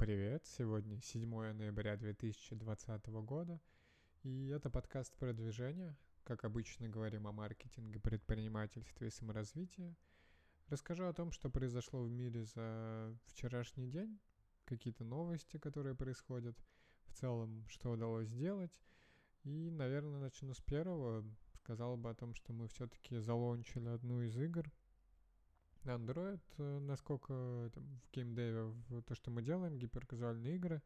привет! Сегодня 7 ноября 2020 года, и это подкаст продвижения. Как обычно говорим о маркетинге, предпринимательстве и саморазвитии. Расскажу о том, что произошло в мире за вчерашний день, какие-то новости, которые происходят, в целом, что удалось сделать. И, наверное, начну с первого. Сказал бы о том, что мы все-таки залончили одну из игр – Android, э, насколько там, в геймдеве, в то, что мы делаем, гиперказуальные игры.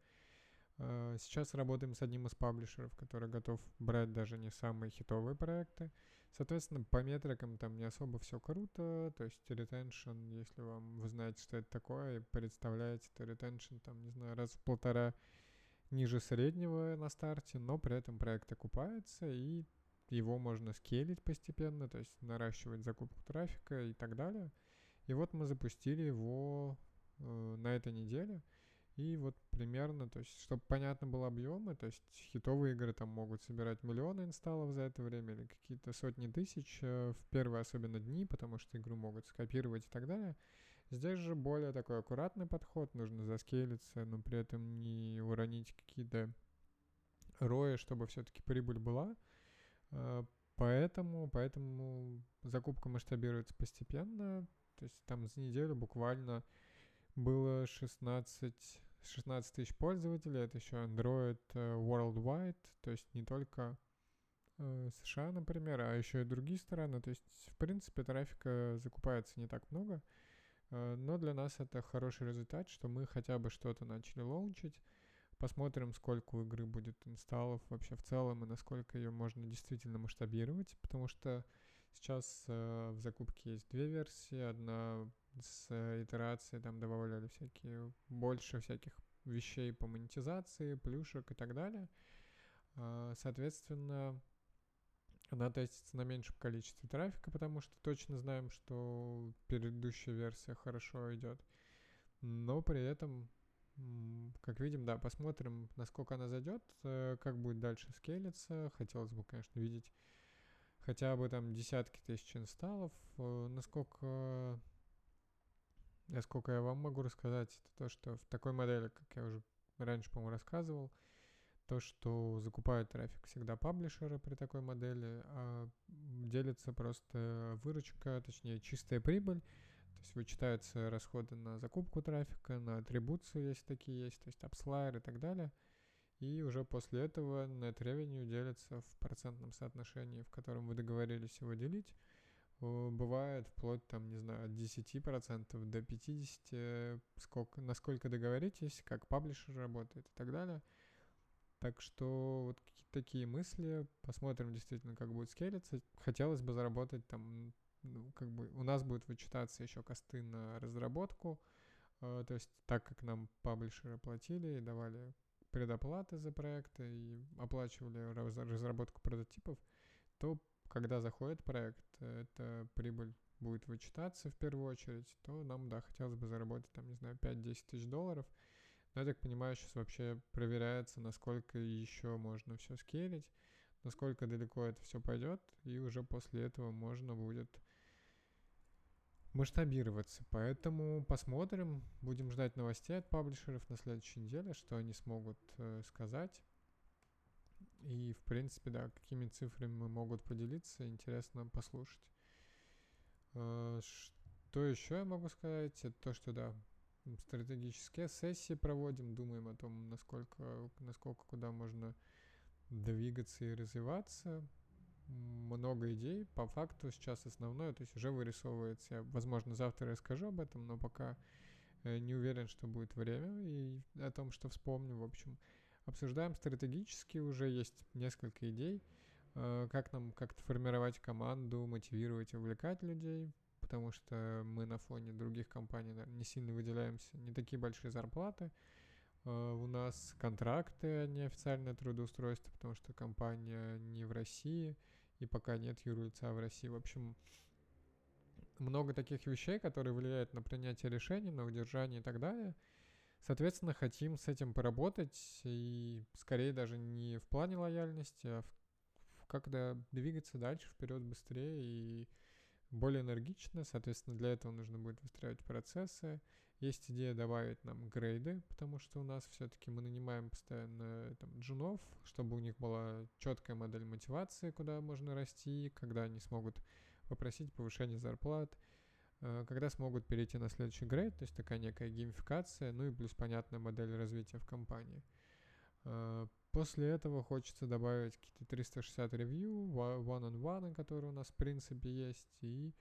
Э, сейчас работаем с одним из паблишеров, который готов брать даже не самые хитовые проекты. Соответственно, по метрикам там не особо все круто. То есть retention, если вам вы знаете, что это такое, и представляете, то retention там, не знаю, раз в полтора ниже среднего на старте, но при этом проект окупается, и его можно скейлить постепенно, то есть наращивать закупку трафика и так далее. И вот мы запустили его э, на этой неделе. И вот примерно, то есть, чтобы понятно было объемы, то есть хитовые игры там могут собирать миллионы инсталлов за это время или какие-то сотни тысяч э, в первые особенно дни, потому что игру могут скопировать и так далее. Здесь же более такой аккуратный подход, нужно заскейлиться, но при этом не уронить какие-то рои, чтобы все-таки прибыль была. Э, поэтому, поэтому закупка масштабируется постепенно, то есть там за неделю буквально было 16, 16 тысяч пользователей. Это еще Android э, Worldwide, то есть не только э, США, например, а еще и другие страны. То есть, в принципе, трафика закупается не так много. Э, но для нас это хороший результат, что мы хотя бы что-то начали лаунчить. Посмотрим, сколько у игры будет инсталлов вообще в целом и насколько ее можно действительно масштабировать, потому что Сейчас э, в закупке есть две версии. Одна с э, итерацией, там добавляли всякие, больше всяких вещей по монетизации, плюшек и так далее. Э, соответственно, она тестится на меньшем количестве трафика, потому что точно знаем, что предыдущая версия хорошо идет. Но при этом, как видим, да, посмотрим, насколько она зайдет, э, как будет дальше скейлиться. Хотелось бы, конечно, видеть хотя бы там десятки тысяч инсталлов. Э, насколько, насколько я вам могу рассказать, это то, что в такой модели, как я уже раньше, по-моему, рассказывал, то, что закупают трафик всегда паблишеры при такой модели, а делится просто выручка, точнее чистая прибыль, то есть вычитаются расходы на закупку трафика, на атрибуцию, если такие есть, то есть апслайер и так далее – и уже после этого net revenue делится в процентном соотношении, в котором вы договорились его делить. Бывает вплоть, там, не знаю, от 10% до 50%, сколько, насколько договоритесь, как паблишер работает и так далее. Так что вот такие мысли. Посмотрим действительно, как будет скейлиться. Хотелось бы заработать там, ну, как бы у нас будет вычитаться еще косты на разработку. Э, то есть так как нам паблишеры платили и давали предоплаты за проекты и оплачивали разработку прототипов, то когда заходит проект, эта прибыль будет вычитаться в первую очередь, то нам, да, хотелось бы заработать, там, не знаю, 5-10 тысяч долларов. Но я так понимаю, сейчас вообще проверяется, насколько еще можно все скейлить, насколько далеко это все пойдет, и уже после этого можно будет масштабироваться. Поэтому посмотрим, будем ждать новостей от паблишеров на следующей неделе, что они смогут э, сказать. И, в принципе, да, какими цифрами могут поделиться, интересно послушать. Э, что еще я могу сказать? Это то, что, да, стратегические сессии проводим, думаем о том, насколько, насколько куда можно двигаться и развиваться много идей. По факту сейчас основное, то есть уже вырисовывается. Я, возможно, завтра расскажу об этом, но пока э, не уверен, что будет время и о том, что вспомню. В общем, обсуждаем стратегически, уже есть несколько идей, э, как нам как-то формировать команду, мотивировать, увлекать людей, потому что мы на фоне других компаний наверное, не сильно выделяемся, не такие большие зарплаты. Uh, у нас контракты, а не официальное трудоустройство, потому что компания не в России и пока нет юрлица в России. В общем, много таких вещей, которые влияют на принятие решений, на удержание и так далее. Соответственно, хотим с этим поработать и скорее даже не в плане лояльности, а в, в как-то двигаться дальше, вперед быстрее и более энергично. Соответственно, для этого нужно будет выстраивать процессы. Есть идея добавить нам грейды, потому что у нас все-таки мы нанимаем постоянно там, джунов, чтобы у них была четкая модель мотивации, куда можно расти, когда они смогут попросить повышение зарплат, э, когда смогут перейти на следующий грейд, то есть такая некая геймификация, ну и плюс понятная модель развития в компании. После этого хочется добавить какие-то 360 ревью, one-on-one, которые у нас в принципе есть, и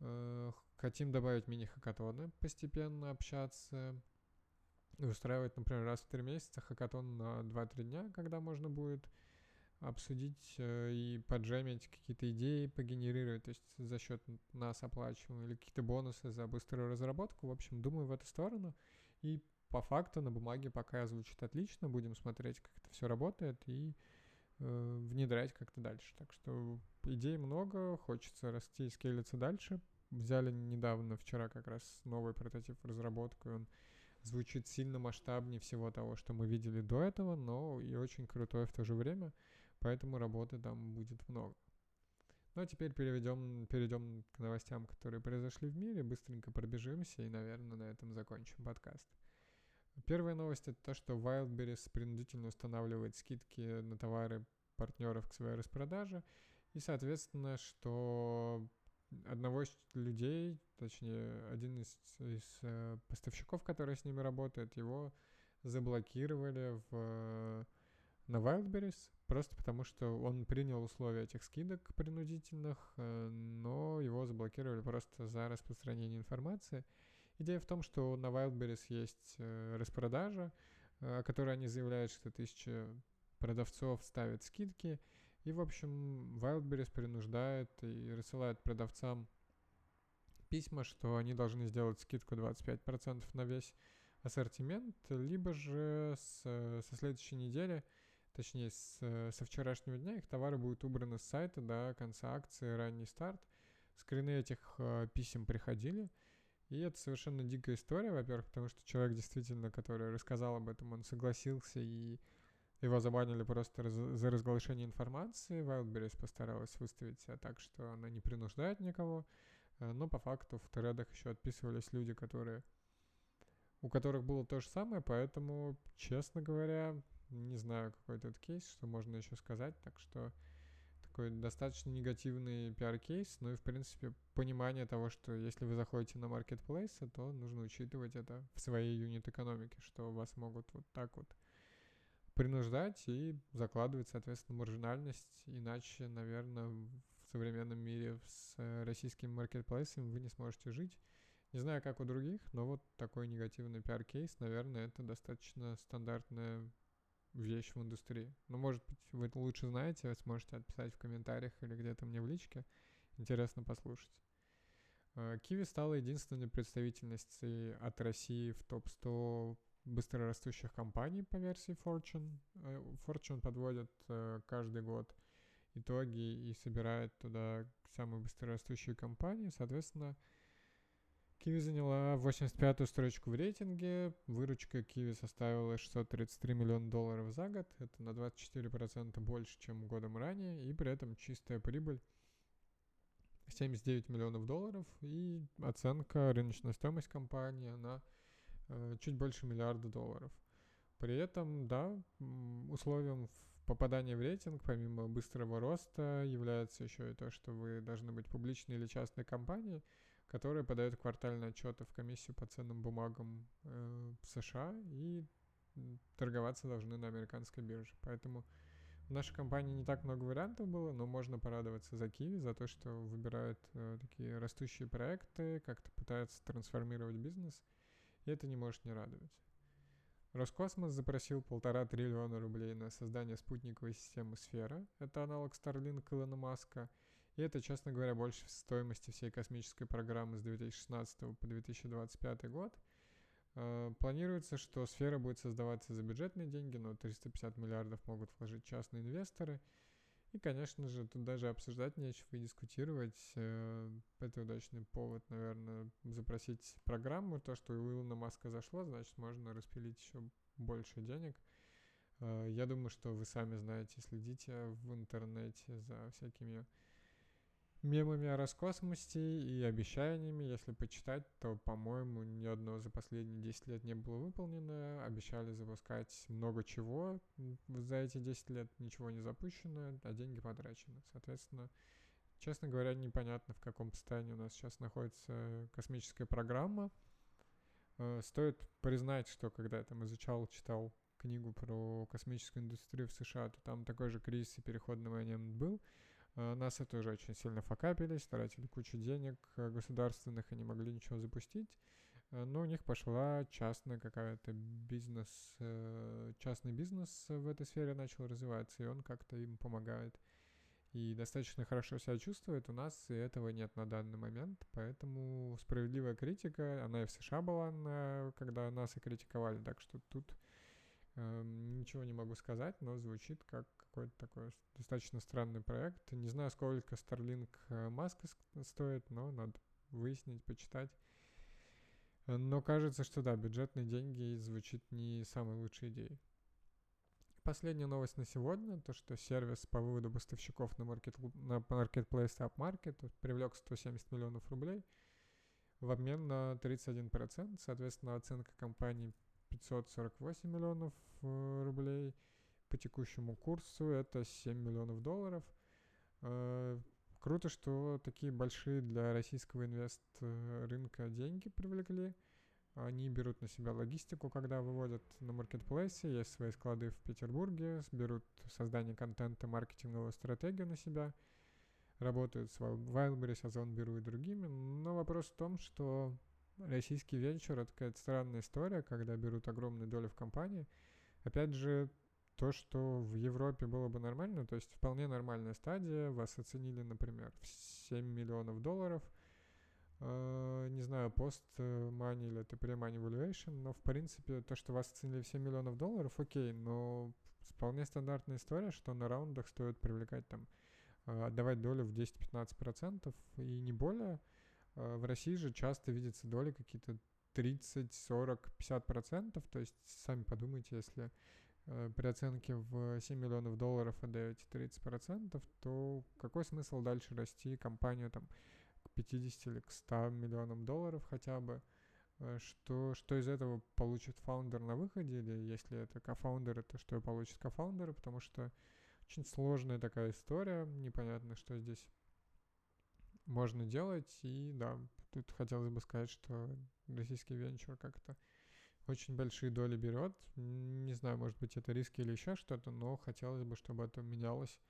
э, хотим добавить мини-хакатоны, постепенно общаться, и устраивать, например, раз в три месяца хакатон на 2-3 дня, когда можно будет обсудить э, и поджемить какие-то идеи, погенерировать, то есть за счет нас оплачиваем, или какие-то бонусы за быструю разработку. В общем, думаю в эту сторону. И по факту на бумаге пока звучит отлично, будем смотреть, как это все работает и э, внедрять как-то дальше. Так что идей много, хочется расти и скейлиться дальше. Взяли недавно, вчера как раз новый прототип в разработку, он звучит сильно масштабнее всего того, что мы видели до этого, но и очень крутой в то же время, поэтому работы там будет много. Ну а теперь переведем, перейдем к новостям, которые произошли в мире, быстренько пробежимся и, наверное, на этом закончим подкаст. Первая новость это то, что Wildberries принудительно устанавливает скидки на товары партнеров к своей распродаже. И, соответственно, что одного из людей, точнее, один из, из э, поставщиков, который с ними работает, его заблокировали в, на Wildberries, просто потому что он принял условия этих скидок принудительных, э, но его заблокировали просто за распространение информации. Идея в том, что на Wildberries есть э, распродажа, э, о которой они заявляют, что тысяча продавцов ставят скидки. И, в общем, Wildberries принуждает и рассылает продавцам письма, что они должны сделать скидку 25% на весь ассортимент, либо же с, со следующей недели, точнее с, со вчерашнего дня их товары будут убраны с сайта до конца акции «Ранний старт». Скрины этих э, писем приходили – и это совершенно дикая история, во-первых, потому что человек действительно, который рассказал об этом, он согласился и его забанили просто раз, за разглашение информации. Wildberries постаралась выставить себя так, что она не принуждает никого. Э, но по факту в тредах еще отписывались люди, которые у которых было то же самое, поэтому, честно говоря, не знаю, какой тут кейс, что можно еще сказать, так что такой достаточно негативный пиар-кейс, ну и, в принципе, понимание того, что если вы заходите на маркетплейсы, то нужно учитывать это в своей юнит-экономике, что вас могут вот так вот принуждать и закладывать, соответственно, маржинальность, иначе, наверное, в современном мире с российскими маркетплейсами вы не сможете жить. Не знаю, как у других, но вот такой негативный пиар-кейс, наверное, это достаточно стандартная вещь в индустрии. Но, может быть, вы это лучше знаете, вы сможете отписать в комментариях или где-то мне в личке. Интересно послушать. Киви стала единственной представительницей от России в топ-100 быстрорастущих компаний по версии Fortune. Э, Fortune подводит э, каждый год итоги и собирает туда самые быстрорастущие компании. Соответственно, Киви заняла 85-ю строчку в рейтинге. Выручка Киви составила 633 миллиона долларов за год. Это на 24% больше, чем годом ранее. И при этом чистая прибыль 79 миллионов долларов. И оценка, рыночная стоимость компании, она э, чуть больше миллиарда долларов. При этом, да, условием попадания в рейтинг, помимо быстрого роста, является еще и то, что вы должны быть публичной или частной компанией – которые подают квартальные отчеты в комиссию по ценным бумагам э, США и торговаться должны на американской бирже. Поэтому в нашей компании не так много вариантов было, но можно порадоваться за Киви, за то, что выбирают э, такие растущие проекты, как-то пытаются трансформировать бизнес, и это не может не радовать. Роскосмос запросил полтора триллиона рублей на создание спутниковой системы «Сфера». Это аналог Starlink Илона Маска – и это, честно говоря, больше стоимости всей космической программы с 2016 по 2025 год. Э, планируется, что сфера будет создаваться за бюджетные деньги, но 350 миллиардов могут вложить частные инвесторы. И, конечно же, тут даже обсуждать нечего и дискутировать. Э, это удачный повод, наверное, запросить программу. То, что у Илона Маска зашло, значит, можно распилить еще больше денег. Э, я думаю, что вы сами знаете, следите в интернете за всякими мемами о Роскосмосе и обещаниями. Если почитать, то, по-моему, ни одно за последние 10 лет не было выполнено. Обещали запускать много чего. За эти 10 лет ничего не запущено, а деньги потрачены. Соответственно, честно говоря, непонятно, в каком состоянии у нас сейчас находится космическая программа. Э, стоит признать, что когда я там изучал, читал книгу про космическую индустрию в США, то там такой же кризис и переходный момент был. Э, НАСА тоже очень сильно факапились, тратили кучу денег э, государственных и не могли ничего запустить. Но у них пошла частная какая-то бизнес, частный бизнес в этой сфере начал развиваться, и он как-то им помогает и достаточно хорошо себя чувствует, у нас и этого нет на данный момент, поэтому справедливая критика, она и в США была, на, когда нас и критиковали, так что тут э, ничего не могу сказать, но звучит как какой-то такой достаточно странный проект. Не знаю, сколько Starlink э, Маска стоит, но надо выяснить, почитать. Но кажется, что да, бюджетные деньги звучит не самой лучшей идеей. Последняя новость на сегодня, то что сервис по выводу поставщиков на, маркет, на Marketplace UpMarket привлек 170 миллионов рублей в обмен на 31%. Соответственно, оценка компании 548 миллионов э, рублей. По текущему курсу это 7 миллионов долларов. Э, круто, что такие большие для российского инвест э, рынка деньги привлекли. Они берут на себя логистику, когда выводят на маркетплейсе, есть свои склады в Петербурге, берут создание контента, маркетинговую стратегию на себя, работают с Wildberries, Озон.Беру и другими. Но вопрос в том, что российский венчур — это какая-то странная история, когда берут огромную долю в компании. Опять же, то, что в Европе было бы нормально, то есть вполне нормальная стадия, вас оценили, например, в 7 миллионов долларов — Э, не знаю, пост money или это pre-money valuation, но в принципе то, что вас оценили в 7 миллионов долларов, окей, но вполне стандартная история, что на раундах стоит привлекать там, э, отдавать долю в 10-15% и не более. Э, в России же часто видятся доли какие-то 30, 40, 50%, то есть сами подумайте, если при оценке в 7 миллионов долларов отдаете 30%, то какой смысл дальше расти компанию там 50 или к 100 миллионам долларов хотя бы, э, что, что из этого получит фаундер на выходе, или если это кофаундер, это что получит кофаундер, потому что очень сложная такая история, непонятно, что здесь можно делать, и да, тут хотелось бы сказать, что российский венчур как-то очень большие доли берет. Не знаю, может быть, это риски или еще что-то, но хотелось бы, чтобы это менялось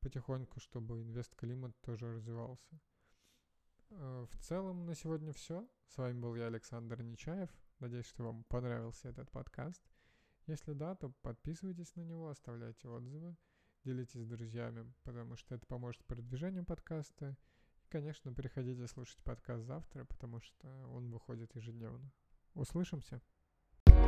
потихоньку, чтобы инвест-климат тоже развивался. Э, в целом на сегодня все. С вами был я, Александр Нечаев. Надеюсь, что вам понравился этот подкаст. Если да, то подписывайтесь на него, оставляйте отзывы, делитесь с друзьями, потому что это поможет продвижению подкаста. И, конечно, приходите слушать подкаст завтра, потому что он выходит ежедневно. Услышимся!